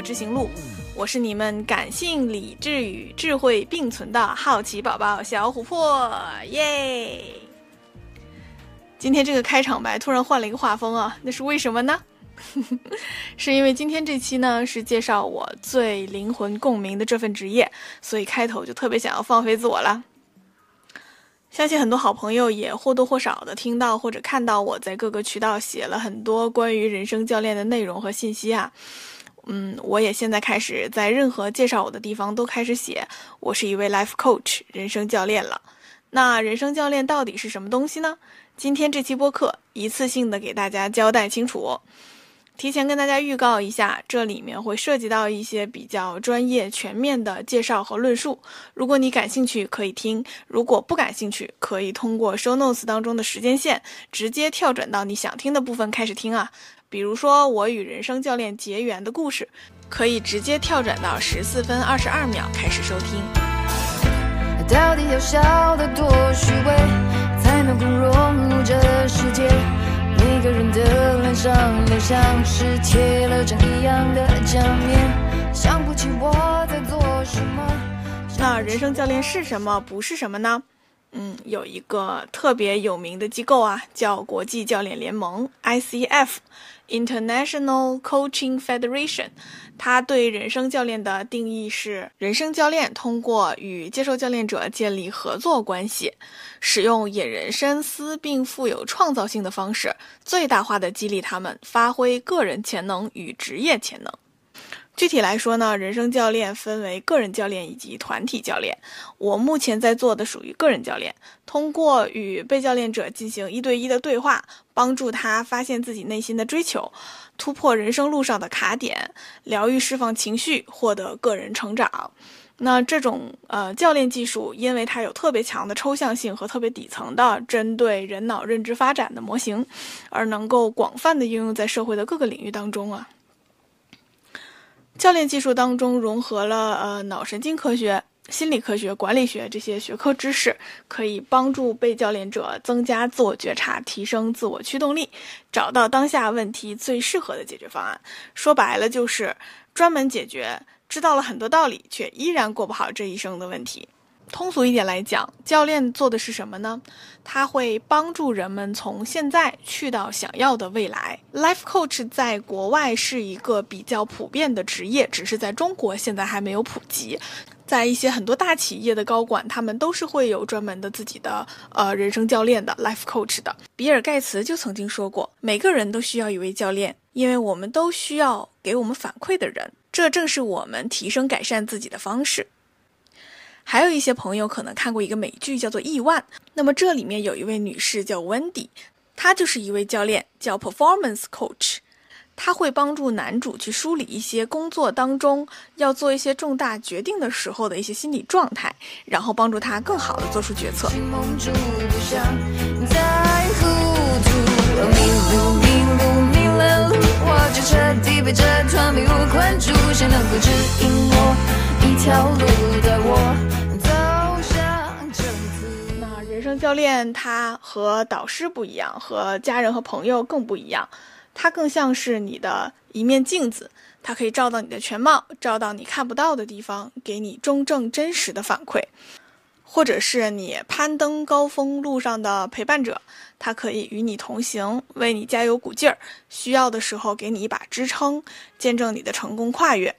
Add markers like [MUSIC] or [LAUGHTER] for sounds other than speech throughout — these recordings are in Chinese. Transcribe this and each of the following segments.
收听《琥珀知行录》，我是你们感性、理智与智慧并存的好奇宝宝小琥珀，耶！今天这个开场白突然换了一个画风啊，那是为什么呢？[LAUGHS] 是因为今天这期呢是介绍我最灵魂共鸣的这份职业，所以开头就特别想要放飞自我了。相信很多好朋友也或多或少的听到或者看到我在各个渠道写了很多关于人生教练的内容和信息啊。嗯，我也现在开始在任何介绍我的地方都开始写我是一位 life coach 人生教练了。那人生教练到底是什么东西呢？今天这期播客一次性的给大家交代清楚。提前跟大家预告一下，这里面会涉及到一些比较专业、全面的介绍和论述。如果你感兴趣，可以听；如果不感兴趣，可以通过 show notes 当中的时间线直接跳转到你想听的部分开始听啊。比如说我与人生教练结缘的故事，可以直接跳转到十四分二十二秒开始收听。到底要笑得多虚伪，才能够融入这世界？每个人的脸上都像是贴了张一样的假面，想不起我在做什么。那人生教练是什么？不是什么呢？嗯，有一个特别有名的机构啊，叫国际教练联盟 （ICF，International Coaching Federation）。他对人生教练的定义是：人生教练通过与接受教练者建立合作关系。使用引人深思并富有创造性的方式，最大化的激励他们发挥个人潜能与职业潜能。具体来说呢，人生教练分为个人教练以及团体教练。我目前在做的属于个人教练，通过与被教练者进行一对一的对话，帮助他发现自己内心的追求，突破人生路上的卡点，疗愈、释放情绪，获得个人成长。那这种呃教练技术，因为它有特别强的抽象性和特别底层的针对人脑认知发展的模型，而能够广泛的应用在社会的各个领域当中啊。教练技术当中融合了呃脑神经科学、心理科学、管理学这些学科知识，可以帮助被教练者增加自我觉察，提升自我驱动力，找到当下问题最适合的解决方案。说白了就是专门解决。知道了很多道理，却依然过不好这一生的问题。通俗一点来讲，教练做的是什么呢？他会帮助人们从现在去到想要的未来。Life Coach 在国外是一个比较普遍的职业，只是在中国现在还没有普及。在一些很多大企业的高管，他们都是会有专门的自己的呃人生教练的 Life Coach 的。比尔盖茨就曾经说过，每个人都需要一位教练，因为我们都需要给我们反馈的人。这正是我们提升改善自己的方式。还有一些朋友可能看过一个美剧，叫做《亿万》。那么这里面有一位女士叫 Wendy，她就是一位教练，叫 Performance Coach。他会帮助男主去梳理一些工作当中要做一些重大决定的时候的一些心理状态，然后帮助他更好的做出决策。人生教练他和导师不一样，和家人和朋友更不一样，它更像是你的一面镜子，它可以照到你的全貌，照到你看不到的地方，给你中正真实的反馈。或者是你攀登高峰路上的陪伴者，他可以与你同行，为你加油鼓劲儿，需要的时候给你一把支撑，见证你的成功跨越；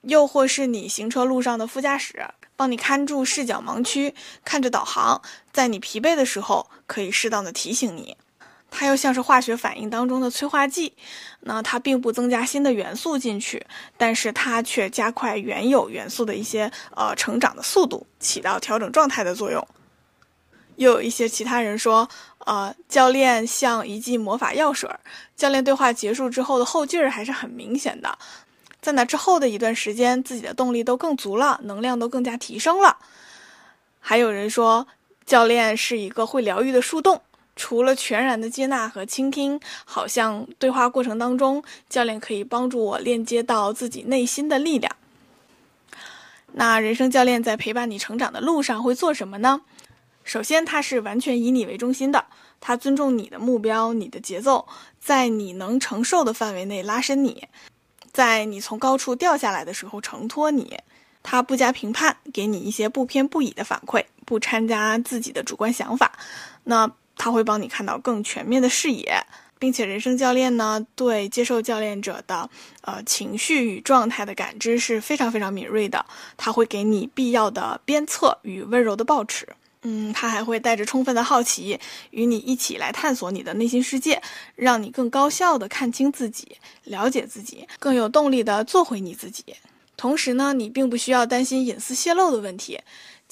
又或是你行车路上的副驾驶，帮你看住视角盲区，看着导航，在你疲惫的时候可以适当的提醒你。它又像是化学反应当中的催化剂，那它并不增加新的元素进去，但是它却加快原有元素的一些呃成长的速度，起到调整状态的作用。又有一些其他人说，呃，教练像一剂魔法药水，教练对话结束之后的后劲儿还是很明显的，在那之后的一段时间，自己的动力都更足了，能量都更加提升了。还有人说，教练是一个会疗愈的树洞。除了全然的接纳和倾听，好像对话过程当中，教练可以帮助我链接到自己内心的力量。那人生教练在陪伴你成长的路上会做什么呢？首先，他是完全以你为中心的，他尊重你的目标、你的节奏，在你能承受的范围内拉伸你。在你从高处掉下来的时候承托你。他不加评判，给你一些不偏不倚的反馈，不掺杂自己的主观想法。那他会帮你看到更全面的视野。并且，人生教练呢，对接受教练者的呃情绪与状态的感知是非常非常敏锐的。他会给你必要的鞭策与温柔的抱持。嗯，他还会带着充分的好奇，与你一起来探索你的内心世界，让你更高效的看清自己，了解自己，更有动力的做回你自己。同时呢，你并不需要担心隐私泄露的问题。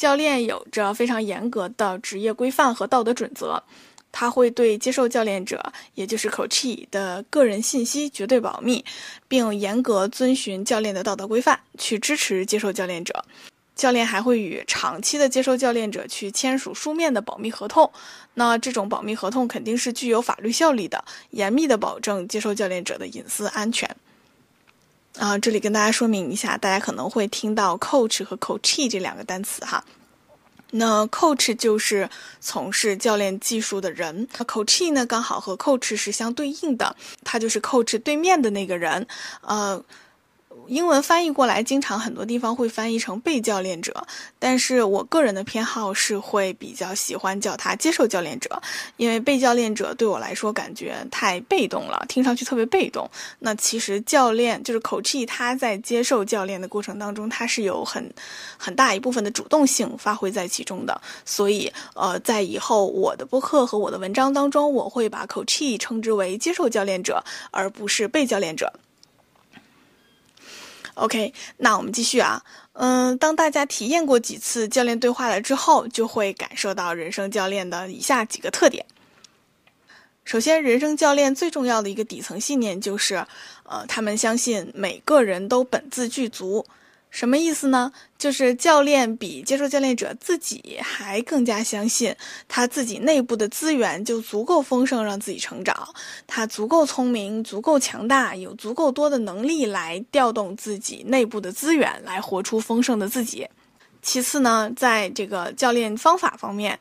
教练有着非常严格的职业规范和道德准则。他会对接受教练者，也就是 coach 的个人信息绝对保密，并严格遵循教练的道德规范去支持接受教练者。教练还会与长期的接受教练者去签署书面的保密合同。那这种保密合同肯定是具有法律效力的，严密的保证接受教练者的隐私安全。啊，这里跟大家说明一下，大家可能会听到 coach 和 “coachee” 这两个单词哈。那 coach 就是从事教练技术的人，那 “coachee” 呢刚好和 coach 是相对应的，他就是 coach 对面的那个人，呃。英文翻译过来，经常很多地方会翻译成被教练者，但是我个人的偏好是会比较喜欢叫他接受教练者，因为被教练者对我来说感觉太被动了，听上去特别被动。那其实教练就是 coach，，他在接受教练的过程当中，他是有很很大一部分的主动性发挥在其中的。所以，呃，在以后我的播客和我的文章当中，我会把 coach 称之为接受教练者，而不是被教练者。OK，那我们继续啊。嗯，当大家体验过几次教练对话了之后，就会感受到人生教练的以下几个特点。首先，人生教练最重要的一个底层信念就是，呃，他们相信每个人都本自具足。什么意思呢？就是教练比接受教练者自己还更加相信他自己内部的资源就足够丰盛，让自己成长。他足够聪明，足够强大，有足够多的能力来调动自己内部的资源，来活出丰盛的自己。其次呢，在这个教练方法方面。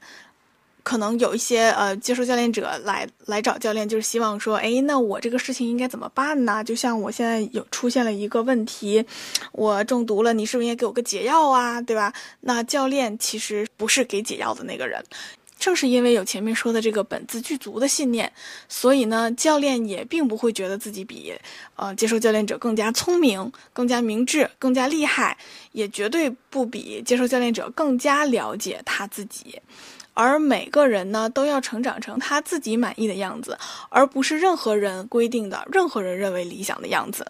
可能有一些呃接受教练者来来找教练，就是希望说，哎，那我这个事情应该怎么办呢？就像我现在有出现了一个问题，我中毒了，你是不是应该给我个解药啊？对吧？那教练其实不是给解药的那个人，正是因为有前面说的这个本自具足的信念，所以呢，教练也并不会觉得自己比呃接受教练者更加聪明、更加明智、更加厉害，也绝对不比接受教练者更加了解他自己。而每个人呢，都要成长成他自己满意的样子，而不是任何人规定的、任何人认为理想的样子。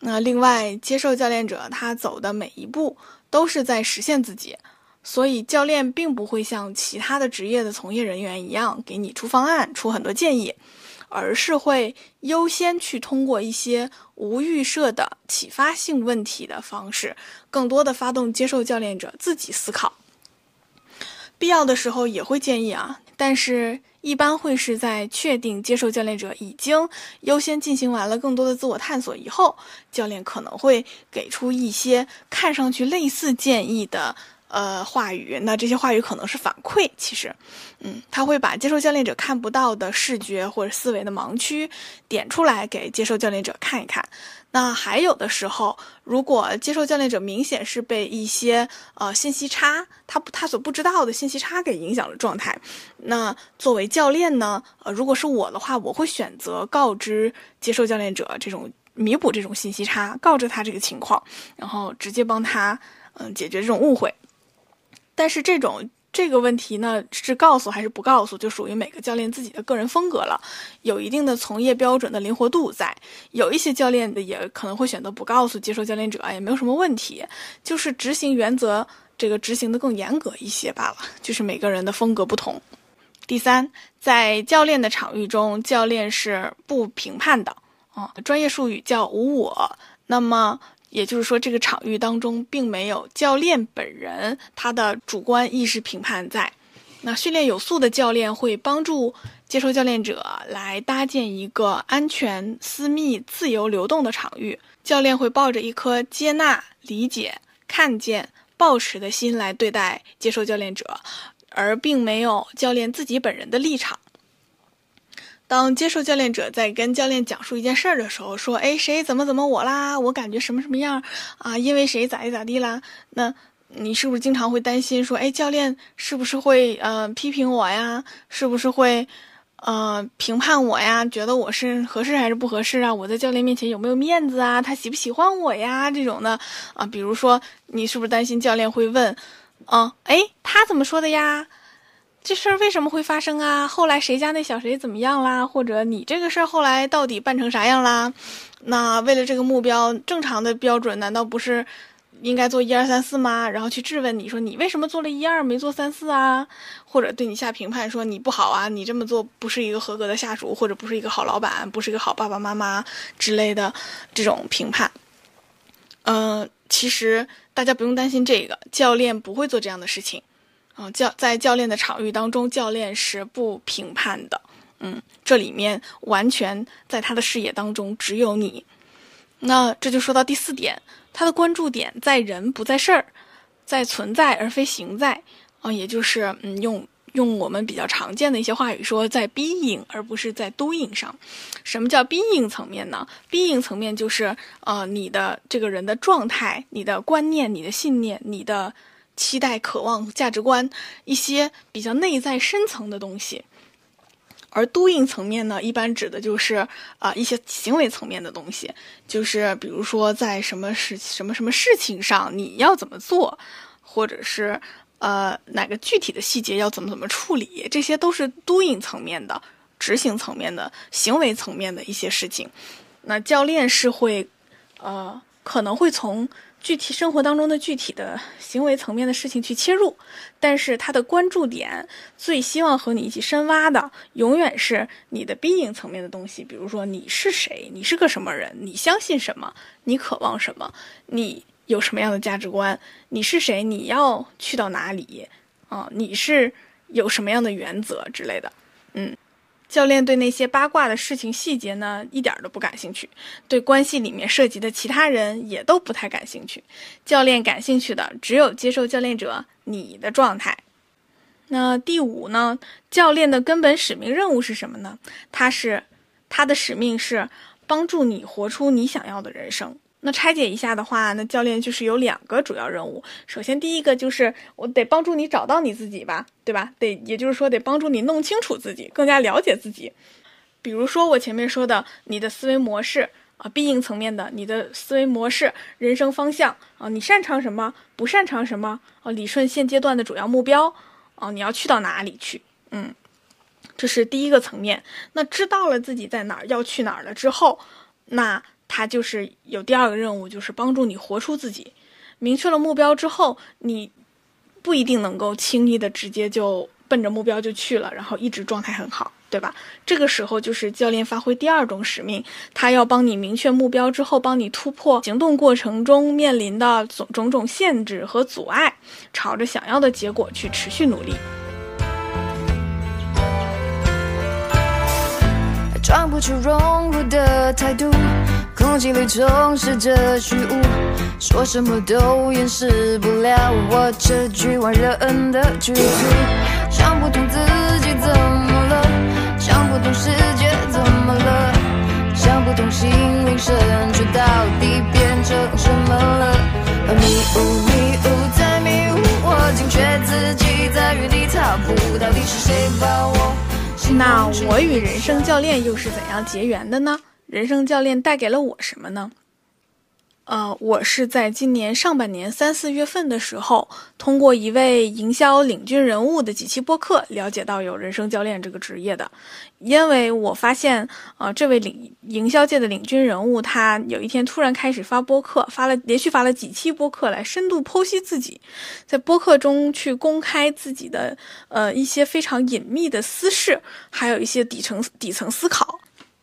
那另外，接受教练者他走的每一步都是在实现自己，所以教练并不会像其他的职业的从业人员一样给你出方案、出很多建议，而是会优先去通过一些无预设的启发性问题的方式，更多的发动接受教练者自己思考。必要的时候也会建议啊，但是一般会是在确定接受教练者已经优先进行完了更多的自我探索以后，教练可能会给出一些看上去类似建议的。呃，话语，那这些话语可能是反馈。其实，嗯，他会把接受教练者看不到的视觉或者思维的盲区点出来给接受教练者看一看。那还有的时候，如果接受教练者明显是被一些呃信息差，他不他所不知道的信息差给影响了状态，那作为教练呢，呃，如果是我的话，我会选择告知接受教练者这种弥补这种信息差，告知他这个情况，然后直接帮他嗯解决这种误会。但是这种这个问题呢，是告诉还是不告诉，就属于每个教练自己的个人风格了，有一定的从业标准的灵活度在。有一些教练的也可能会选择不告诉接受教练者，也没有什么问题，就是执行原则这个执行的更严格一些罢了。就是每个人的风格不同。第三，在教练的场域中，教练是不评判的啊，专业术语叫无我。那么。也就是说，这个场域当中并没有教练本人他的主观意识评判在。那训练有素的教练会帮助接受教练者来搭建一个安全、私密、自由流动的场域。教练会抱着一颗接纳、理解、看见、抱持的心来对待接受教练者，而并没有教练自己本人的立场。当接受教练者在跟教练讲述一件事儿的时候，说：“哎，谁怎么怎么我啦？我感觉什么什么样啊？因为谁咋地咋地啦？”那你是不是经常会担心说：“哎，教练是不是会呃批评我呀？是不是会呃评判我呀？觉得我是合适还是不合适啊？我在教练面前有没有面子啊？他喜不喜欢我呀？这种的啊，比如说你是不是担心教练会问：嗯，哎，他怎么说的呀？”这事儿为什么会发生啊？后来谁家那小谁怎么样啦？或者你这个事儿后来到底办成啥样啦？那为了这个目标，正常的标准难道不是应该做一二三四吗？然后去质问你说你为什么做了一二没做三四啊？或者对你下评判说你不好啊，你这么做不是一个合格的下属，或者不是一个好老板，不是一个好爸爸妈妈之类的这种评判。嗯，其实大家不用担心这个，教练不会做这样的事情。嗯，教在教练的场域当中，教练是不评判的。嗯，这里面完全在他的视野当中只有你。那这就说到第四点，他的关注点在人不在事儿，在存在而非行在。啊，也就是嗯，用用我们比较常见的一些话语说，在 being 而不是在 doing 上。什么叫 being 层面呢？being 层面就是呃，你的这个人的状态、你的观念、你的信念、你的。期待、渴望、价值观，一些比较内在深层的东西，而 doing 层面呢，一般指的就是啊一些行为层面的东西，就是比如说在什么事、什么什么事情上你要怎么做，或者是呃哪个具体的细节要怎么怎么处理，这些都是 doing 层面的、执行层面的、行为层面的一些事情。那教练是会呃可能会从。具体生活当中的具体的行为层面的事情去切入，但是他的关注点最希望和你一起深挖的，永远是你的 being 层面的东西。比如说你是谁，你是个什么人，你相信什么，你渴望什么，你有什么样的价值观，你是谁，你要去到哪里，啊，你是有什么样的原则之类的，教练对那些八卦的事情细节呢，一点都不感兴趣，对关系里面涉及的其他人也都不太感兴趣。教练感兴趣的只有接受教练者你的状态。那第五呢？教练的根本使命任务是什么呢？他是他的使命是帮助你活出你想要的人生。那拆解一下的话，那教练就是有两个主要任务。首先，第一个就是我得帮助你找到你自己吧，对吧？得，也就是说得帮助你弄清楚自己，更加了解自己。比如说我前面说的，你的思维模式啊，必应层面的，你的思维模式、人生方向啊，你擅长什么，不擅长什么啊，理顺现阶段的主要目标啊，你要去到哪里去？嗯，这是第一个层面。那知道了自己在哪儿，要去哪儿了之后，那。他就是有第二个任务，就是帮助你活出自己。明确了目标之后，你不一定能够轻易的直接就奔着目标就去了，然后一直状态很好，对吧？这个时候就是教练发挥第二种使命，他要帮你明确目标之后，帮你突破行动过程中面临的种种种限制和阻碍，朝着想要的结果去持续努力。装不出融入的态度。空气里充斥着虚无，说什么都掩饰不了我这局外人的局促。想不通自己怎么了，想不通世界怎么了，想不通心灵深处到底变成什么了。迷雾迷雾在迷雾，我惊觉自己在原地踏步，到底是谁把我？那我与人生教练又是怎样结缘的呢？人生教练带给了我什么呢？呃，我是在今年上半年三四月份的时候，通过一位营销领军人物的几期播客，了解到有人生教练这个职业的。因为我发现，呃，这位领营销界的领军人物，他有一天突然开始发播客，发了连续发了几期播客，来深度剖析自己，在播客中去公开自己的呃一些非常隐秘的私事，还有一些底层底层思考。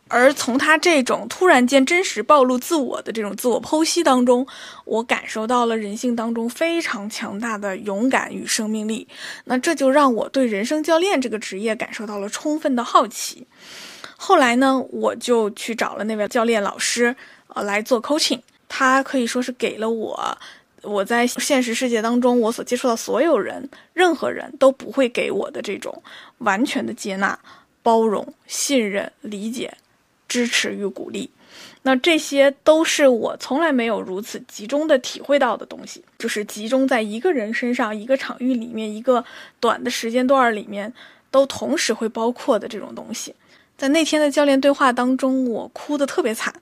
而从他这种突然间真实暴露自我的这种自我剖析当中，我感受到了人性当中非常强大的勇敢与生命力。那这就让我对人生教练这个职业感受到了充分的好奇。后来呢，我就去找了那位教练老师，呃，来做 coaching。他可以说是给了我我在现实世界当中我所接触到所有人任何人都不会给我的这种完全的接纳。包容、信任、理解、支持与鼓励。那这些都是我从来没有如此集中的体会到的东西，就是集中在一个人身上、一个场域里面、一个短的时间段里面，都同时会包括的这种东西。在那天的教练对话当中，我哭得特别惨。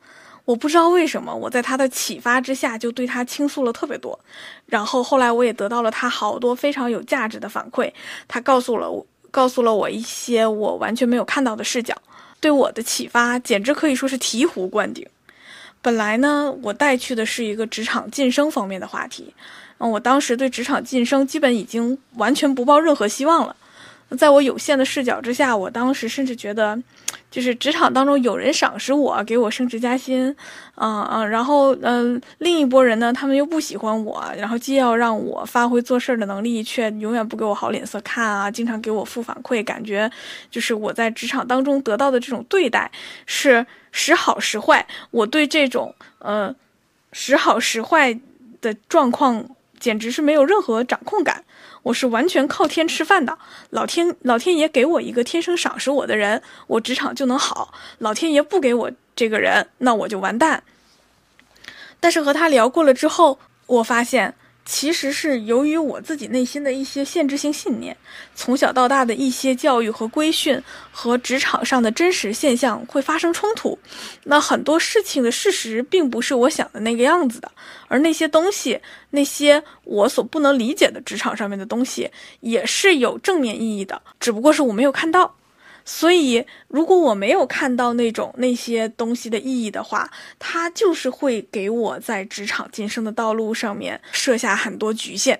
我不知道为什么，我在他的启发之下，就对他倾诉了特别多。然后后来我也得到了他好多非常有价值的反馈。他告诉了我，告诉了我一些我完全没有看到的视角。对我的启发简直可以说是醍醐灌顶。本来呢，我带去的是一个职场晋升方面的话题，嗯，我当时对职场晋升基本已经完全不抱任何希望了。在我有限的视角之下，我当时甚至觉得，就是职场当中有人赏识我，给我升职加薪，啊啊，然后嗯，另一拨人呢，他们又不喜欢我，然后既要让我发挥做事儿的能力，却永远不给我好脸色看啊，经常给我负反馈，感觉就是我在职场当中得到的这种对待是时好时坏。我对这种呃时好时坏的状况，简直是没有任何掌控感。我是完全靠天吃饭的，老天老天爷给我一个天生赏识我的人，我职场就能好。老天爷不给我这个人，那我就完蛋。但是和他聊过了之后，我发现。其实是由于我自己内心的一些限制性信念，从小到大的一些教育和规训和职场上的真实现象会发生冲突。那很多事情的事实并不是我想的那个样子的，而那些东西，那些我所不能理解的职场上面的东西，也是有正面意义的，只不过是我没有看到。所以，如果我没有看到那种那些东西的意义的话，它就是会给我在职场晋升的道路上面设下很多局限，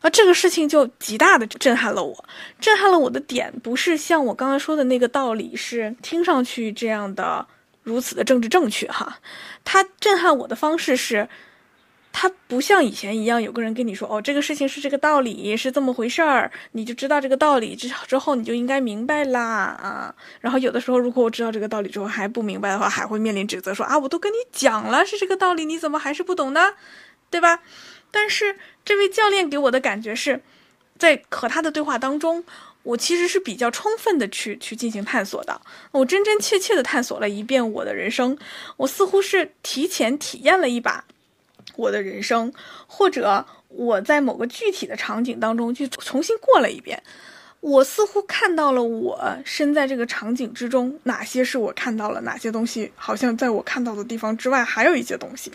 而这个事情就极大的震撼了我。震撼了我的点不是像我刚才说的那个道理，是听上去这样的如此的政治正确哈。它震撼我的方式是。他不像以前一样，有个人跟你说：“哦，这个事情是这个道理，是这么回事儿，你就知道这个道理之之后，你就应该明白啦啊。”然后有的时候，如果我知道这个道理之后还不明白的话，还会面临指责，说：“啊，我都跟你讲了是这个道理，你怎么还是不懂呢？对吧？”但是这位教练给我的感觉是，在和他的对话当中，我其实是比较充分的去去进行探索的，我真真切切的探索了一遍我的人生，我似乎是提前体验了一把。我的人生，或者我在某个具体的场景当中去重新过了一遍，我似乎看到了我身在这个场景之中，哪些是我看到了，哪些东西好像在我看到的地方之外还有一些东西，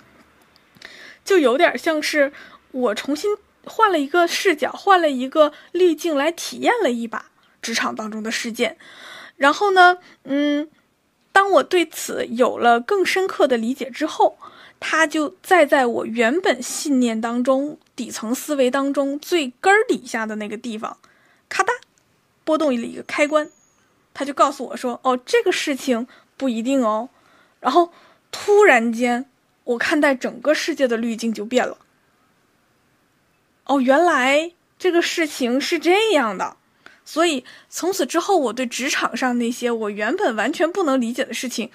就有点像是我重新换了一个视角，换了一个滤镜来体验了一把职场当中的事件，然后呢，嗯，当我对此有了更深刻的理解之后。它就在在我原本信念当中、底层思维当中最根儿底下的那个地方，咔哒，拨动了一个开关，他就告诉我说：“哦，这个事情不一定哦。”然后突然间，我看待整个世界的滤镜就变了。哦，原来这个事情是这样的，所以从此之后，我对职场上那些我原本完全不能理解的事情，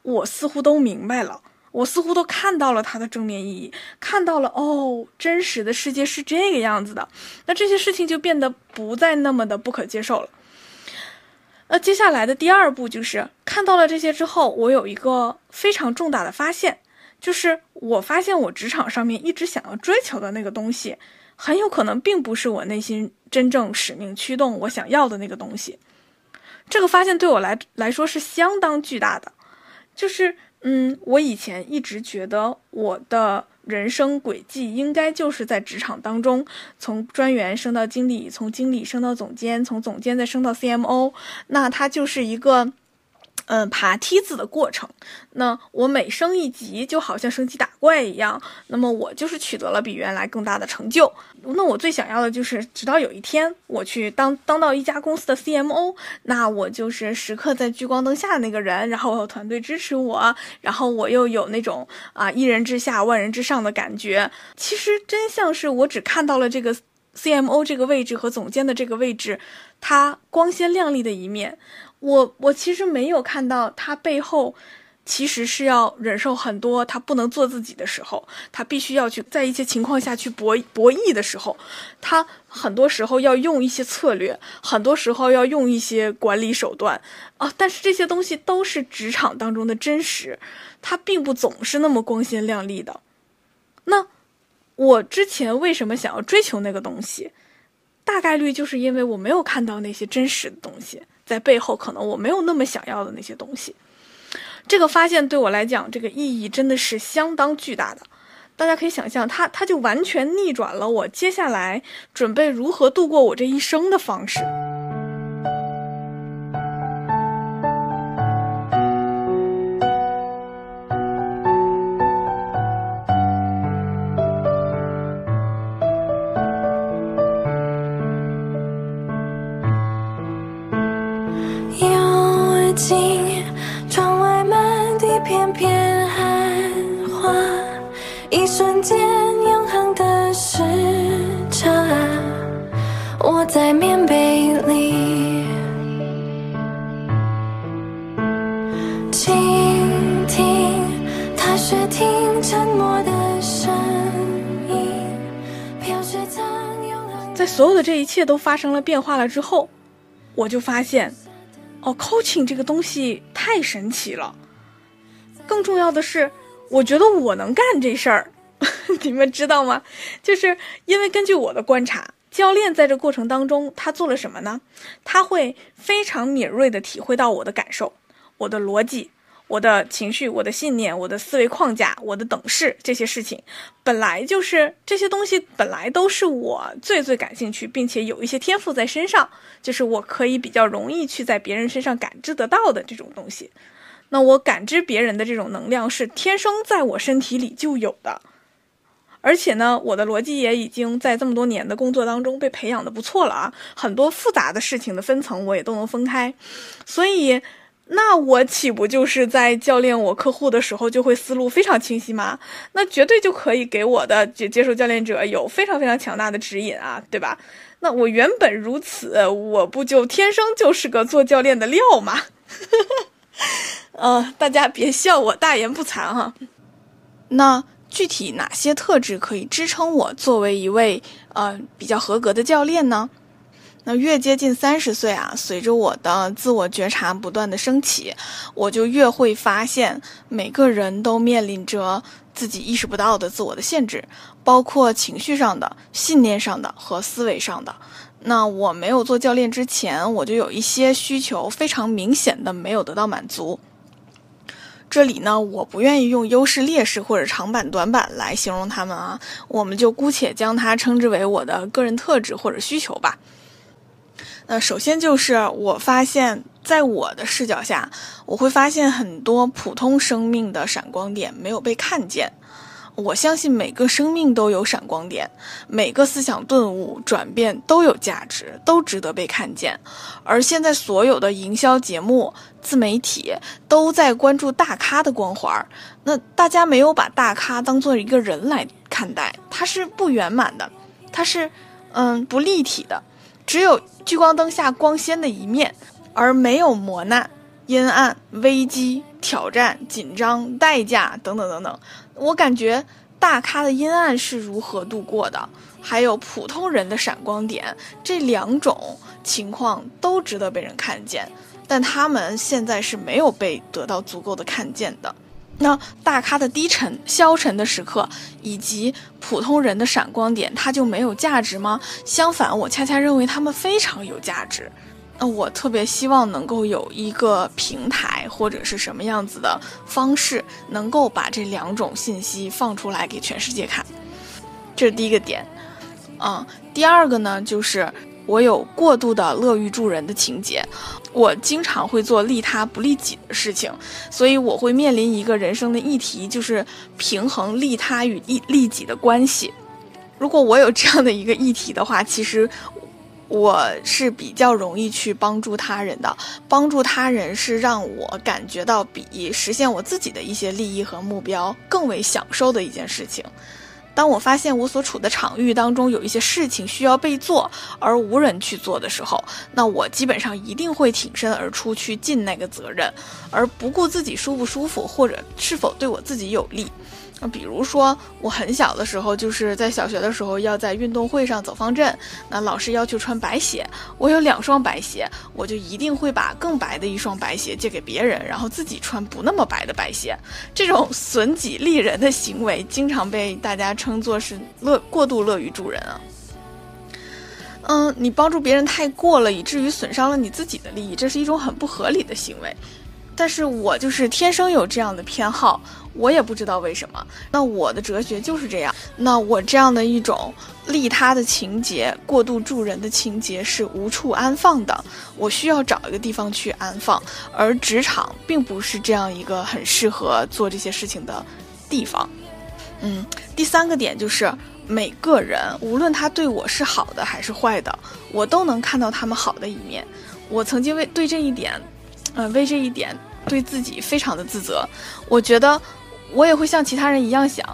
我似乎都明白了。我似乎都看到了它的正面意义，看到了哦，真实的世界是这个样子的，那这些事情就变得不再那么的不可接受了。那接下来的第二步就是看到了这些之后，我有一个非常重大的发现，就是我发现我职场上面一直想要追求的那个东西，很有可能并不是我内心真正使命驱动我想要的那个东西。这个发现对我来来说是相当巨大的，就是。嗯，我以前一直觉得我的人生轨迹应该就是在职场当中，从专员升到经理，从经理升到总监，从总监再升到 CMO，那它就是一个。嗯，爬梯子的过程。那我每升一级，就好像升级打怪一样。那么我就是取得了比原来更大的成就。那我最想要的就是，直到有一天我去当当到一家公司的 CMO，那我就是时刻在聚光灯下的那个人。然后我有团队支持我，然后我又有那种啊一人之下万人之上的感觉。其实真相是我只看到了这个 CMO 这个位置和总监的这个位置，它光鲜亮丽的一面。我我其实没有看到他背后其实是要忍受很多他不能做自己的时候，他必须要去在一些情况下去博博弈的时候，他很多时候要用一些策略，很多时候要用一些管理手段啊。但是这些东西都是职场当中的真实，它并不总是那么光鲜亮丽的。那我之前为什么想要追求那个东西？大概率就是因为我没有看到那些真实的东西，在背后可能我没有那么想要的那些东西。这个发现对我来讲，这个意义真的是相当巨大的。大家可以想象，它它就完全逆转了我接下来准备如何度过我这一生的方式。所有的这一切都发生了变化了之后，我就发现，哦，coaching 这个东西太神奇了。更重要的是，我觉得我能干这事儿，[LAUGHS] 你们知道吗？就是因为根据我的观察，教练在这过程当中他做了什么呢？他会非常敏锐的体会到我的感受，我的逻辑。我的情绪、我的信念、我的思维框架、我的等式，这些事情，本来就是这些东西，本来都是我最最感兴趣，并且有一些天赋在身上，就是我可以比较容易去在别人身上感知得到的这种东西。那我感知别人的这种能量是天生在我身体里就有的，而且呢，我的逻辑也已经在这么多年的工作当中被培养的不错了啊，很多复杂的事情的分层我也都能分开，所以。那我岂不就是在教练我客户的时候就会思路非常清晰吗？那绝对就可以给我的接接受教练者有非常非常强大的指引啊，对吧？那我原本如此，我不就天生就是个做教练的料吗？[LAUGHS] 呃，大家别笑我大言不惭哈。那具体哪些特质可以支撑我作为一位呃比较合格的教练呢？那越接近三十岁啊，随着我的自我觉察不断的升起，我就越会发现，每个人都面临着自己意识不到的自我的限制，包括情绪上的、信念上的和思维上的。那我没有做教练之前，我就有一些需求非常明显的没有得到满足。这里呢，我不愿意用优势、劣势或者长板、短板来形容他们啊，我们就姑且将它称之为我的个人特质或者需求吧。那首先就是我发现，在我的视角下，我会发现很多普通生命的闪光点没有被看见。我相信每个生命都有闪光点，每个思想顿悟转变都有价值，都值得被看见。而现在所有的营销节目、自媒体都在关注大咖的光环，那大家没有把大咖当做一个人来看待，他是不圆满的，他是嗯不立体的。只有聚光灯下光鲜的一面，而没有磨难、阴暗、危机、挑战、紧张、代价等等等等。我感觉大咖的阴暗是如何度过的，还有普通人的闪光点，这两种情况都值得被人看见，但他们现在是没有被得到足够的看见的。那大咖的低沉、消沉的时刻，以及普通人的闪光点，它就没有价值吗？相反，我恰恰认为他们非常有价值。那我特别希望能够有一个平台，或者是什么样子的方式，能够把这两种信息放出来给全世界看。这是第一个点。嗯，第二个呢，就是。我有过度的乐于助人的情节，我经常会做利他不利己的事情，所以我会面临一个人生的议题，就是平衡利他与利利己的关系。如果我有这样的一个议题的话，其实我是比较容易去帮助他人的。帮助他人是让我感觉到比实现我自己的一些利益和目标更为享受的一件事情。当我发现我所处的场域当中有一些事情需要被做而无人去做的时候，那我基本上一定会挺身而出去尽那个责任，而不顾自己舒不舒服或者是否对我自己有利。那比如说，我很小的时候，就是在小学的时候，要在运动会上走方阵，那老师要求穿白鞋，我有两双白鞋，我就一定会把更白的一双白鞋借给别人，然后自己穿不那么白的白鞋。这种损己利人的行为，经常被大家称称作是乐过度乐于助人啊。嗯，你帮助别人太过了，以至于损伤了你自己的利益，这是一种很不合理的行为。但是我就是天生有这样的偏好，我也不知道为什么。那我的哲学就是这样。那我这样的一种利他的情节、过度助人的情节是无处安放的，我需要找一个地方去安放。而职场并不是这样一个很适合做这些事情的地方。嗯，第三个点就是每个人，无论他对我是好的还是坏的，我都能看到他们好的一面。我曾经为对这一点，呃，为这一点。对自己非常的自责，我觉得我也会像其他人一样想，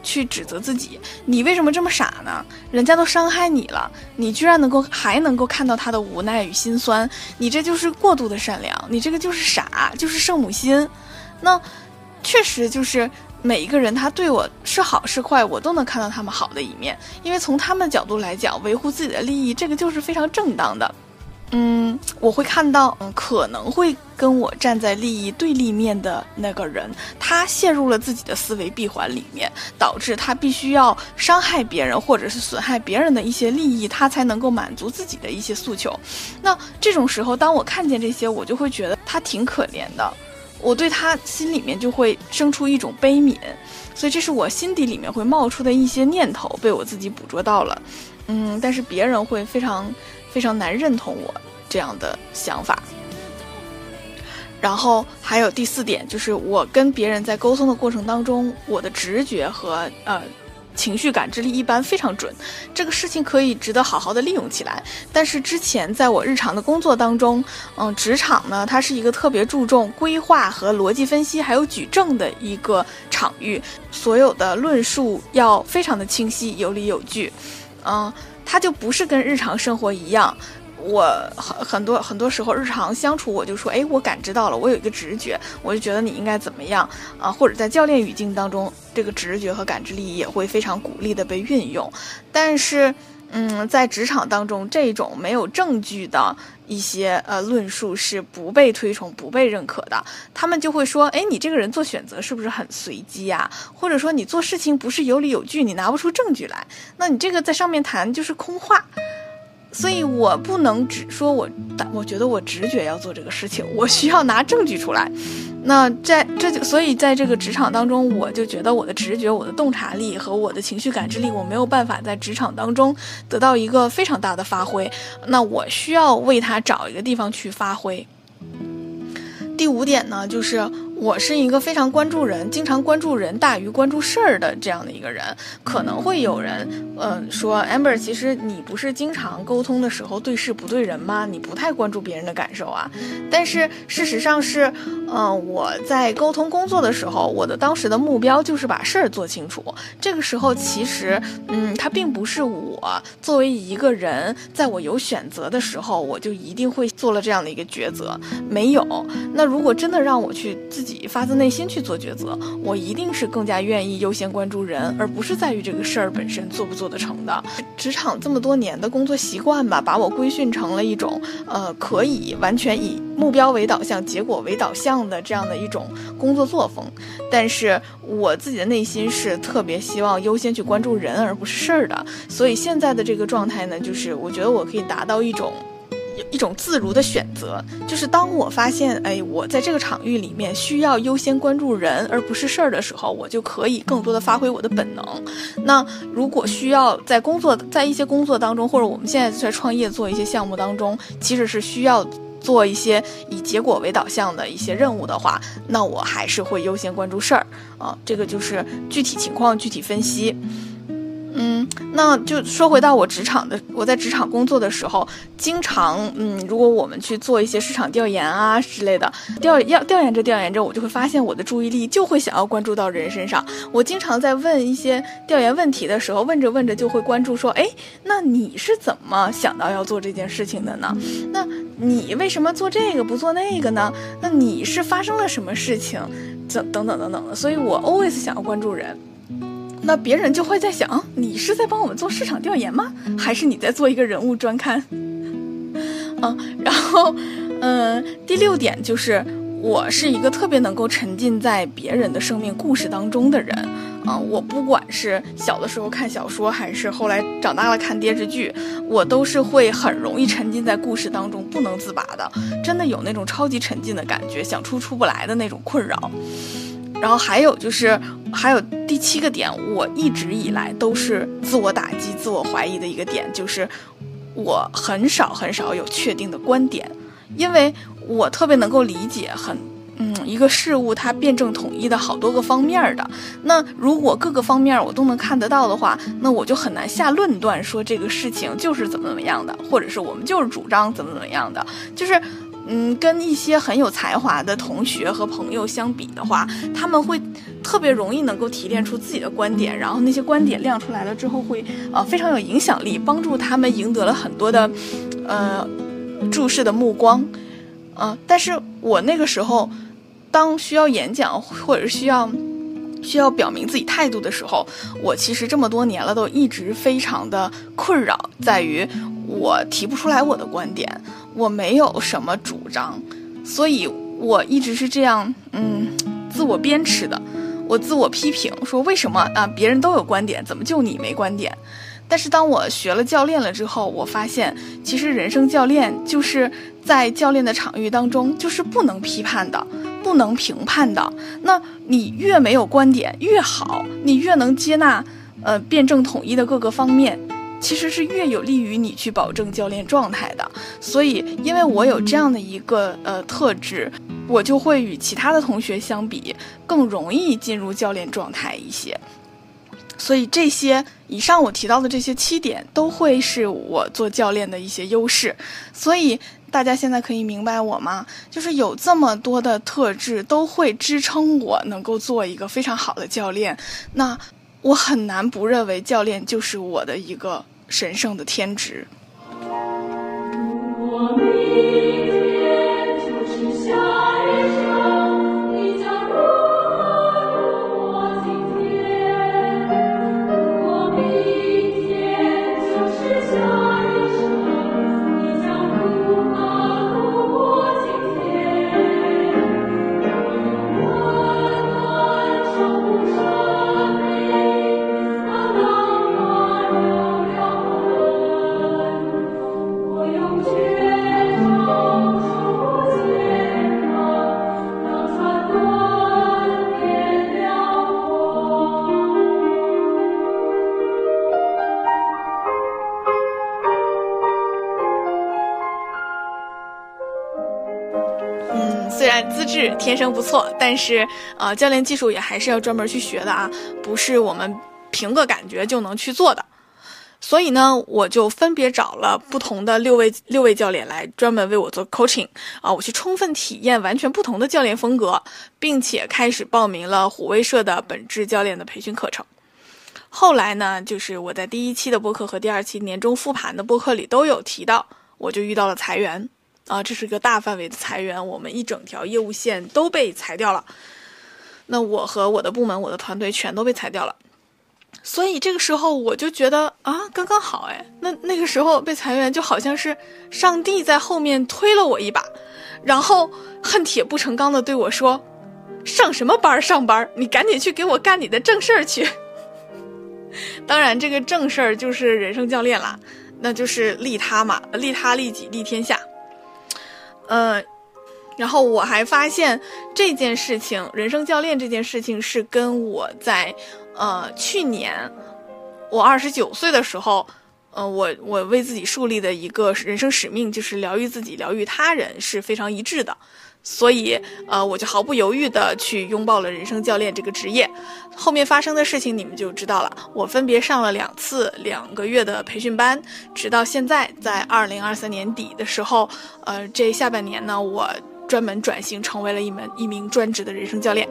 去指责自己。你为什么这么傻呢？人家都伤害你了，你居然能够还能够看到他的无奈与心酸，你这就是过度的善良，你这个就是傻，就是圣母心。那确实就是每一个人他对我是好是坏，我都能看到他们好的一面，因为从他们的角度来讲，维护自己的利益，这个就是非常正当的。嗯，我会看到，嗯，可能会跟我站在利益对立面的那个人，他陷入了自己的思维闭环里面，导致他必须要伤害别人，或者是损害别人的一些利益，他才能够满足自己的一些诉求。那这种时候，当我看见这些，我就会觉得他挺可怜的，我对他心里面就会生出一种悲悯，所以这是我心底里面会冒出的一些念头，被我自己捕捉到了。嗯，但是别人会非常。非常难认同我这样的想法。然后还有第四点，就是我跟别人在沟通的过程当中，我的直觉和呃情绪感知力一般非常准，这个事情可以值得好好的利用起来。但是之前在我日常的工作当中，嗯，职场呢，它是一个特别注重规划和逻辑分析，还有举证的一个场域，所有的论述要非常的清晰、有理有据，嗯。它就不是跟日常生活一样，我很很多很多时候日常相处，我就说，哎，我感知到了，我有一个直觉，我就觉得你应该怎么样啊？或者在教练语境当中，这个直觉和感知力也会非常鼓励的被运用，但是。嗯，在职场当中，这种没有证据的一些呃论述是不被推崇、不被认可的。他们就会说：“哎，你这个人做选择是不是很随机呀？或者说你做事情不是有理有据，你拿不出证据来，那你这个在上面谈就是空话。”所以我不能只说我，我觉得我直觉要做这个事情，我需要拿证据出来。那在这就，所以在这个职场当中，我就觉得我的直觉、我的洞察力和我的情绪感知力，我没有办法在职场当中得到一个非常大的发挥。[LAUGHS] 那我需要为他找一个地方去发挥。第五点呢，就是。我是一个非常关注人，经常关注人大于关注事儿的这样的一个人。可能会有人，嗯，说 Amber，其实你不是经常沟通的时候对事不对人吗？你不太关注别人的感受啊。但是事实上是，嗯，我在沟通工作的时候，我的当时的目标就是把事儿做清楚。这个时候其实，嗯，它并不是我作为一个人，在我有选择的时候，我就一定会做了这样的一个抉择。没有。那如果真的让我去自己发自内心去做抉择，我一定是更加愿意优先关注人，而不是在于这个事儿本身做不做得成的。职场这么多年的工作习惯吧，把我规训成了一种呃可以完全以目标为导向、结果为导向的这样的一种工作作风。但是我自己的内心是特别希望优先去关注人，而不是事儿的。所以现在的这个状态呢，就是我觉得我可以达到一种。一种自如的选择，就是当我发现，哎，我在这个场域里面需要优先关注人而不是事儿的时候，我就可以更多的发挥我的本能。那如果需要在工作，在一些工作当中，或者我们现在在创业做一些项目当中，其实是需要做一些以结果为导向的一些任务的话，那我还是会优先关注事儿啊。这个就是具体情况具体分析。嗯，那就说回到我职场的，我在职场工作的时候，经常，嗯，如果我们去做一些市场调研啊之类的，调要调研着调研着，我就会发现我的注意力就会想要关注到人身上。我经常在问一些调研问题的时候，问着问着就会关注说，哎，那你是怎么想到要做这件事情的呢？那你为什么做这个不做那个呢？那你是发生了什么事情？等等等等等的。所以我 always 想要关注人。那别人就会在想，你是在帮我们做市场调研吗？还是你在做一个人物专刊？嗯，然后，嗯，第六点就是，我是一个特别能够沉浸在别人的生命故事当中的人。啊，我不管是小的时候看小说，还是后来长大了看电视剧，我都是会很容易沉浸在故事当中，不能自拔的。真的有那种超级沉浸的感觉，想出出不来的那种困扰。然后还有就是，还有第七个点，我一直以来都是自我打击、自我怀疑的一个点，就是我很少很少有确定的观点，因为我特别能够理解很，嗯，一个事物它辩证统一的好多个方面的。那如果各个方面我都能看得到的话，那我就很难下论断说这个事情就是怎么怎么样的，或者是我们就是主张怎么怎么样的，就是。嗯，跟一些很有才华的同学和朋友相比的话，他们会特别容易能够提炼出自己的观点，然后那些观点亮出来了之后，会呃非常有影响力，帮助他们赢得了很多的呃注视的目光。嗯，但是我那个时候，当需要演讲或者需要需要表明自己态度的时候，我其实这么多年了都一直非常的困扰，在于我提不出来我的观点。我没有什么主张，所以我一直是这样，嗯，自我鞭笞的，我自我批评说为什么啊？别人都有观点，怎么就你没观点？但是当我学了教练了之后，我发现其实人生教练就是在教练的场域当中就是不能批判的，不能评判的。那你越没有观点越好，你越能接纳，呃，辩证统一的各个方面。其实是越有利于你去保证教练状态的，所以因为我有这样的一个呃特质，我就会与其他的同学相比更容易进入教练状态一些。所以这些以上我提到的这些七点都会是我做教练的一些优势。所以大家现在可以明白我吗？就是有这么多的特质都会支撑我能够做一个非常好的教练。那。我很难不认为教练就是我的一个神圣的天职。天生不错，但是呃，教练技术也还是要专门去学的啊，不是我们凭个感觉就能去做的。所以呢，我就分别找了不同的六位六位教练来专门为我做 coaching 啊，我去充分体验完全不同的教练风格，并且开始报名了虎威社的本质教练的培训课程。后来呢，就是我在第一期的播客和第二期年终复盘的播客里都有提到，我就遇到了裁员。啊，这是个大范围的裁员，我们一整条业务线都被裁掉了。那我和我的部门、我的团队全都被裁掉了。所以这个时候我就觉得啊，刚刚好哎。那那个时候被裁员，就好像是上帝在后面推了我一把，然后恨铁不成钢的对我说：“上什么班上班？你赶紧去给我干你的正事儿去。[LAUGHS] ”当然，这个正事儿就是人生教练啦，那就是利他嘛，利他利己利天下。呃，然后我还发现这件事情，人生教练这件事情是跟我在呃去年我二十九岁的时候呃，我我为自己树立的一个人生使命就是疗愈自己、疗愈他人是非常一致的，所以呃，我就毫不犹豫的去拥抱了人生教练这个职业。后面发生的事情你们就知道了。我分别上了两次两个月的培训班，直到现在，在二零二三年底的时候，呃，这下半年呢，我专门转型成为了一门一名专职的人生教练。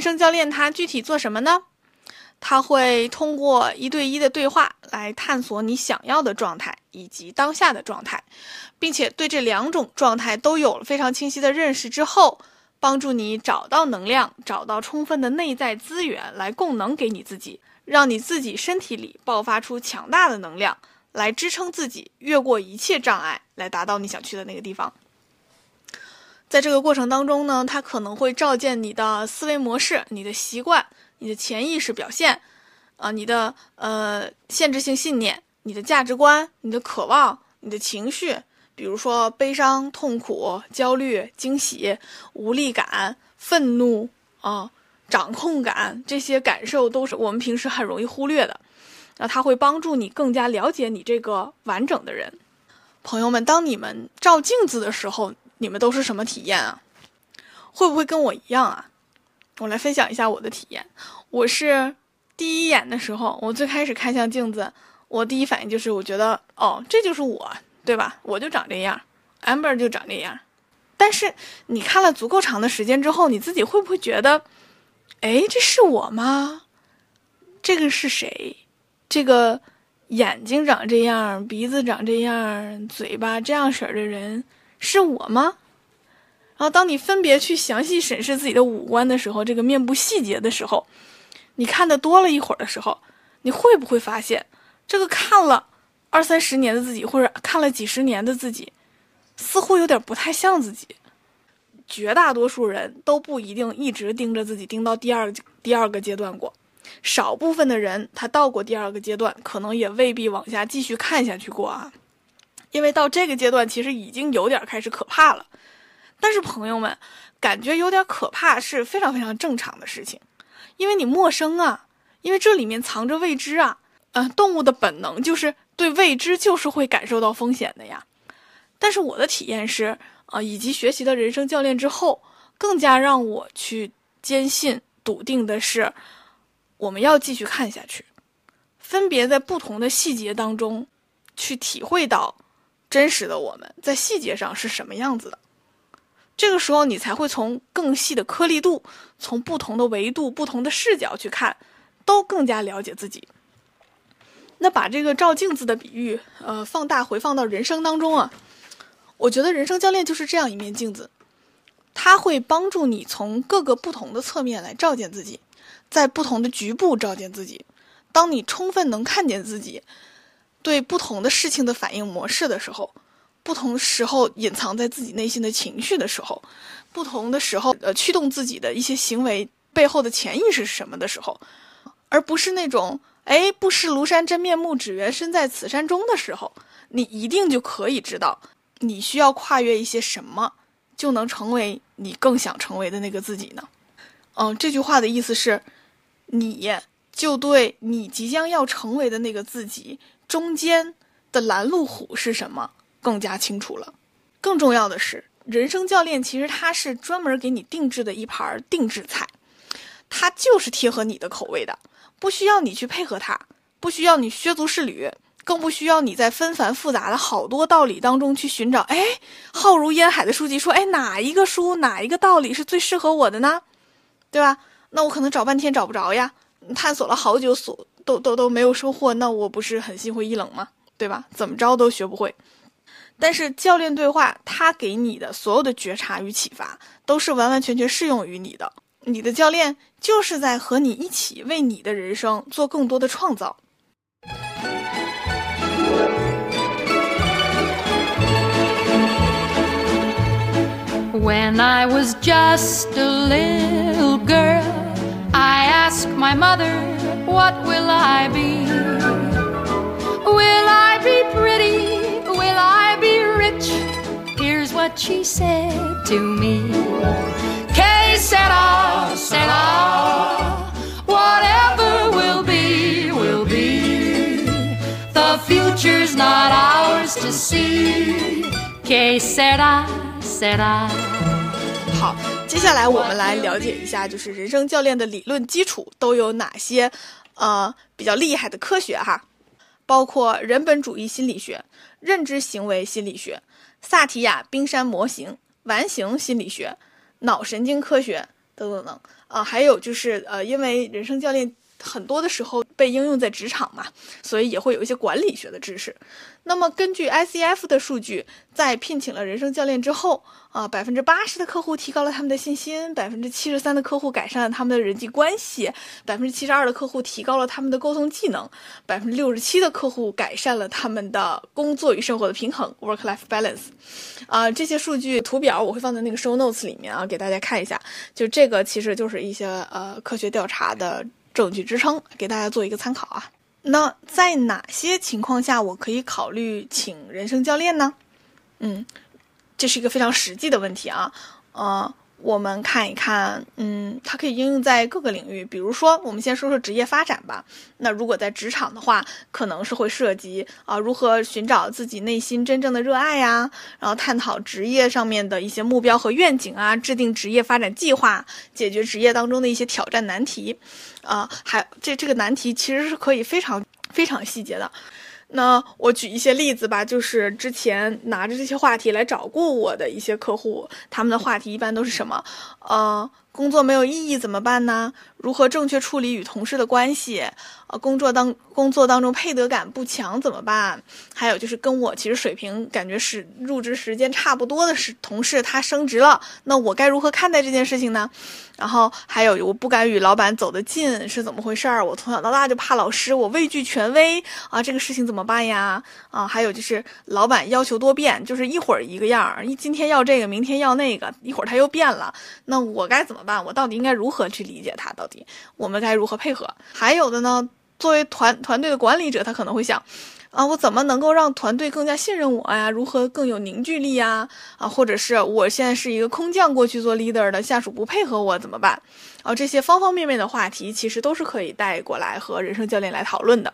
生教练他具体做什么呢？他会通过一对一的对话来探索你想要的状态以及当下的状态，并且对这两种状态都有了非常清晰的认识之后，帮助你找到能量，找到充分的内在资源来供能给你自己，让你自己身体里爆发出强大的能量，来支撑自己越过一切障碍，来达到你想去的那个地方。在这个过程当中呢，它可能会照见你的思维模式、你的习惯、你的潜意识表现，啊，你的呃限制性信念、你的价值观、你的渴望、你的情绪，比如说悲伤、痛苦、焦虑、惊喜、无力感、愤怒啊、掌控感，这些感受都是我们平时很容易忽略的。那它会帮助你更加了解你这个完整的人。朋友们，当你们照镜子的时候。你们都是什么体验啊？会不会跟我一样啊？我来分享一下我的体验。我是第一眼的时候，我最开始看向镜子，我第一反应就是我觉得，哦，这就是我，对吧？我就长这样，amber 就长这样。但是你看了足够长的时间之后，你自己会不会觉得，哎，这是我吗？这个是谁？这个眼睛长这样，鼻子长这样，嘴巴这样式儿的人。是我吗？然后，当你分别去详细审视自己的五官的时候，这个面部细节的时候，你看的多了一会儿的时候，你会不会发现，这个看了二三十年的自己，或者看了几十年的自己，似乎有点不太像自己？绝大多数人都不一定一直盯着自己盯到第二第二个阶段过，少部分的人他到过第二个阶段，可能也未必往下继续看下去过啊。因为到这个阶段，其实已经有点开始可怕了。但是朋友们，感觉有点可怕是非常非常正常的事情，因为你陌生啊，因为这里面藏着未知啊。嗯，动物的本能就是对未知就是会感受到风险的呀。但是我的体验是，啊，以及学习的人生教练之后，更加让我去坚信、笃定的是，我们要继续看下去，分别在不同的细节当中去体会到。真实的我们在细节上是什么样子的？这个时候你才会从更细的颗粒度，从不同的维度、不同的视角去看，都更加了解自己。那把这个照镜子的比喻，呃，放大回放到人生当中啊，我觉得人生教练就是这样一面镜子，它会帮助你从各个不同的侧面来照见自己，在不同的局部照见自己。当你充分能看见自己。对不同的事情的反应模式的时候，不同时候隐藏在自己内心的情绪的时候，不同的时候呃驱动自己的一些行为背后的潜意识是什么的时候，而不是那种哎不识庐山真面目，只缘身在此山中的时候，你一定就可以知道你需要跨越一些什么，就能成为你更想成为的那个自己呢？嗯，这句话的意思是，你就对你即将要成为的那个自己。中间的拦路虎是什么？更加清楚了。更重要的是，人生教练其实他是专门给你定制的一盘定制菜，他就是贴合你的口味的，不需要你去配合他，不需要你削足适履，更不需要你在纷繁复杂的好多道理当中去寻找。哎，浩如烟海的书籍说，哎，哪一个书哪一个道理是最适合我的呢？对吧？那我可能找半天找不着呀，探索了好久，所都都都没有收获，那我不是很心灰意冷吗？对吧？怎么着都学不会。但是教练对话，他给你的所有的觉察与启发，都是完完全全适用于你的。你的教练就是在和你一起为你的人生做更多的创造。When I was just a little girl, I ask my mother, What will I be? Will I be pretty? Will I be rich? Here's what she said to me. Que sera, sera. Whatever will be, will be. The future's not ours to see. Que sera, sera. 好，接下来我们来了解一下，就是人生教练的理论基础都有哪些，呃，比较厉害的科学哈，包括人本主义心理学、认知行为心理学、萨提亚冰山模型、完形心理学、脑神经科学等等等啊，还有就是呃，因为人生教练。很多的时候被应用在职场嘛，所以也会有一些管理学的知识。那么根据 ICF 的数据，在聘请了人生教练之后，啊，百分之八十的客户提高了他们的信心，百分之七十三的客户改善了他们的人际关系，百分之七十二的客户提高了他们的沟通技能，百分之六十七的客户改善了他们的工作与生活的平衡 （work-life balance）。啊，这些数据图表我会放在那个 show notes 里面啊，给大家看一下。就这个其实就是一些呃科学调查的。证据支撑，给大家做一个参考啊。那在哪些情况下我可以考虑请人生教练呢？嗯，这是一个非常实际的问题啊。呃。我们看一看，嗯，它可以应用在各个领域。比如说，我们先说说职业发展吧。那如果在职场的话，可能是会涉及啊，如何寻找自己内心真正的热爱呀，然后探讨职业上面的一些目标和愿景啊，制定职业发展计划，解决职业当中的一些挑战难题，啊，还这这个难题其实是可以非常非常细节的。那我举一些例子吧，就是之前拿着这些话题来找过我的一些客户，他们的话题一般都是什么？嗯。工作没有意义怎么办呢？如何正确处理与同事的关系？呃，工作当工作当中配得感不强怎么办？还有就是跟我其实水平感觉是入职时间差不多的是同事，他升职了，那我该如何看待这件事情呢？然后还有我不敢与老板走得近是怎么回事儿？我从小到大就怕老师，我畏惧权威啊，这个事情怎么办呀？啊，还有就是老板要求多变，就是一会儿一个样儿，一今天要这个，明天要那个，一会儿他又变了，那我该怎么？怎么办？我到底应该如何去理解他？到底我们该如何配合？还有的呢？作为团团队的管理者，他可能会想：啊，我怎么能够让团队更加信任我呀？如何更有凝聚力呀？啊，或者是我现在是一个空降过去做 leader 的下属不配合我怎么办？啊，这些方方面面的话题，其实都是可以带过来和人生教练来讨论的。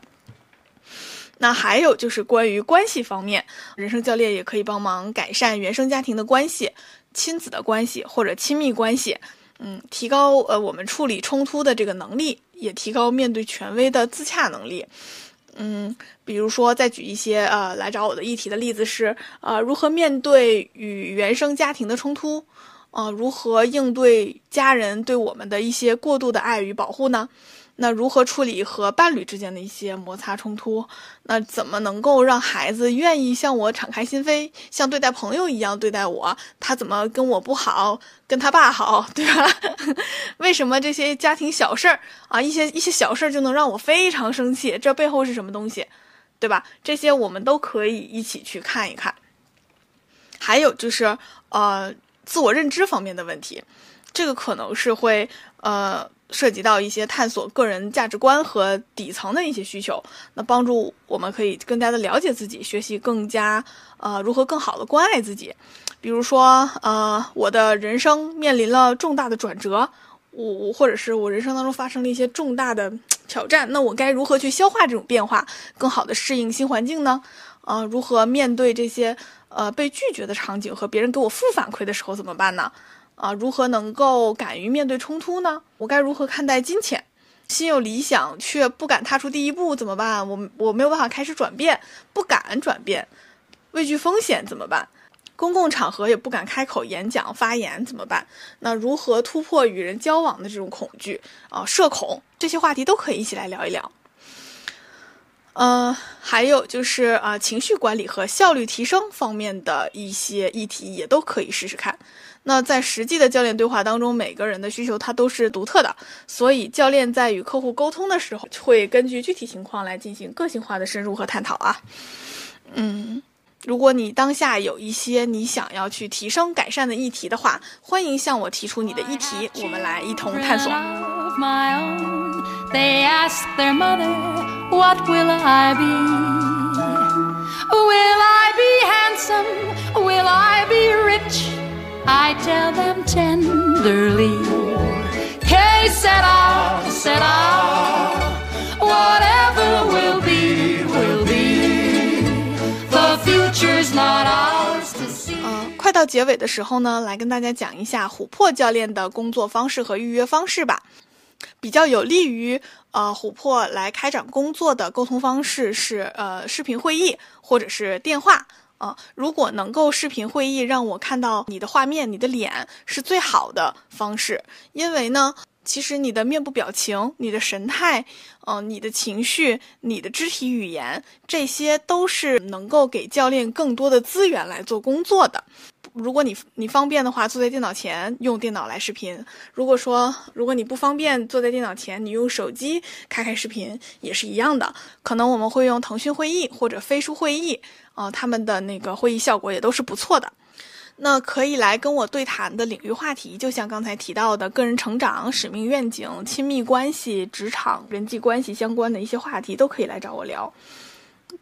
那还有就是关于关系方面，人生教练也可以帮忙改善原生家庭的关系、亲子的关系或者亲密关系。嗯，提高呃我们处理冲突的这个能力，也提高面对权威的自洽能力。嗯，比如说再举一些呃来找我的议题的例子是，呃如何面对与原生家庭的冲突，呃如何应对家人对我们的一些过度的爱与保护呢？那如何处理和伴侣之间的一些摩擦冲突？那怎么能够让孩子愿意向我敞开心扉，像对待朋友一样对待我？他怎么跟我不好，跟他爸好，对吧？[LAUGHS] 为什么这些家庭小事儿啊，一些一些小事儿就能让我非常生气？这背后是什么东西，对吧？这些我们都可以一起去看一看。还有就是，呃，自我认知方面的问题，这个可能是会，呃。涉及到一些探索个人价值观和底层的一些需求，那帮助我们可以更加的了解自己，学习更加呃如何更好的关爱自己。比如说呃我的人生面临了重大的转折，我或者是我人生当中发生了一些重大的 [TSK] 挑战，那我该如何去消化这种变化，更好的适应新环境呢？呃如何面对这些呃被拒绝的场景和别人给我负反馈的时候怎么办呢？啊，如何能够敢于面对冲突呢？我该如何看待金钱？心有理想却不敢踏出第一步怎么办？我我没有办法开始转变，不敢转变，畏惧风险怎么办？公共场合也不敢开口演讲发言怎么办？那如何突破与人交往的这种恐惧啊？社恐这些话题都可以一起来聊一聊。嗯，还有就是啊，情绪管理和效率提升方面的一些议题也都可以试试看。那在实际的教练对话当中，每个人的需求它都是独特的，所以教练在与客户沟通的时候，会根据具体情况来进行个性化的深入和探讨啊。嗯，如果你当下有一些你想要去提升改善的议题的话，欢迎向我提出你的议题，我们来一同探索。I I tell them tenderly, Hey, set off, set off, whatever will be, will be. The future's not ours to see. 快到结尾的时候呢，来跟大家讲一下琥珀教练的工作方式和预约方式吧。比较有利于呃琥珀来开展工作的沟通方式是呃视频会议或者是电话。啊，如果能够视频会议让我看到你的画面、你的脸，是最好的方式。因为呢，其实你的面部表情、你的神态，嗯，你的情绪、你的肢体语言，这些都是能够给教练更多的资源来做工作的。如果你你方便的话，坐在电脑前用电脑来视频；如果说如果你不方便坐在电脑前，你用手机开开视频也是一样的。可能我们会用腾讯会议或者飞书会议，啊，他们的那个会议效果也都是不错的。那可以来跟我对谈的领域话题，就像刚才提到的个人成长、使命愿景、亲密关系、职场人际关系相关的一些话题，都可以来找我聊。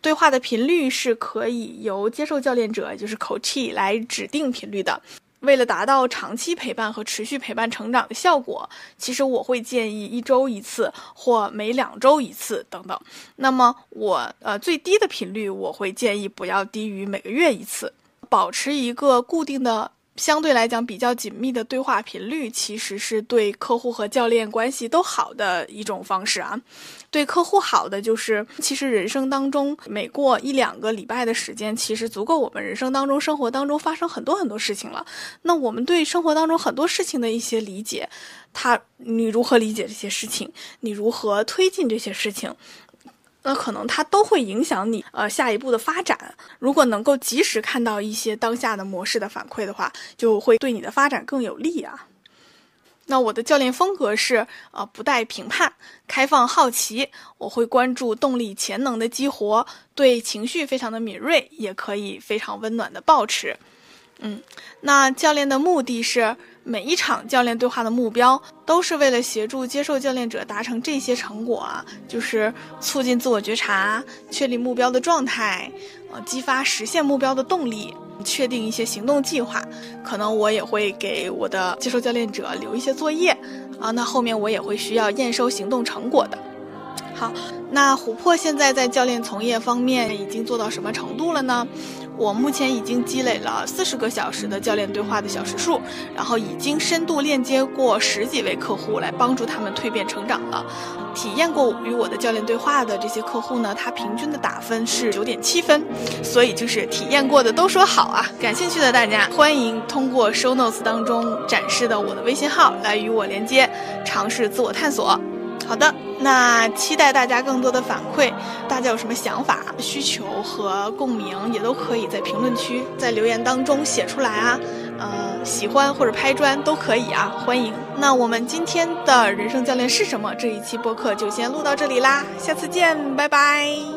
对话的频率是可以由接受教练者，就是口气来指定频率的。为了达到长期陪伴和持续陪伴成长的效果，其实我会建议一周一次或每两周一次等等。那么我呃最低的频率，我会建议不要低于每个月一次，保持一个固定的。相对来讲比较紧密的对话频率，其实是对客户和教练关系都好的一种方式啊。对客户好的就是，其实人生当中每过一两个礼拜的时间，其实足够我们人生当中、生活当中发生很多很多事情了。那我们对生活当中很多事情的一些理解，他你如何理解这些事情？你如何推进这些事情？那可能它都会影响你呃下一步的发展。如果能够及时看到一些当下的模式的反馈的话，就会对你的发展更有利啊。那我的教练风格是呃不带评判，开放好奇。我会关注动力潜能的激活，对情绪非常的敏锐，也可以非常温暖的抱持。嗯，那教练的目的是。每一场教练对话的目标都是为了协助接受教练者达成这些成果啊，就是促进自我觉察、确立目标的状态，呃，激发实现目标的动力，确定一些行动计划。可能我也会给我的接受教练者留一些作业啊，那后面我也会需要验收行动成果的。好，那琥珀现在在教练从业方面已经做到什么程度了呢？我目前已经积累了四十个小时的教练对话的小时数，然后已经深度链接过十几位客户来帮助他们蜕变成长了。体验过与我的教练对话的这些客户呢，他平均的打分是九点七分，所以就是体验过的都说好啊。感兴趣的大家欢迎通过 show notes 当中展示的我的微信号来与我连接，尝试自我探索。好的，那期待大家更多的反馈。大家有什么想法、需求和共鸣，也都可以在评论区、在留言当中写出来啊。呃，喜欢或者拍砖都可以啊，欢迎。那我们今天的人生教练是什么？这一期播客就先录到这里啦，下次见，拜拜。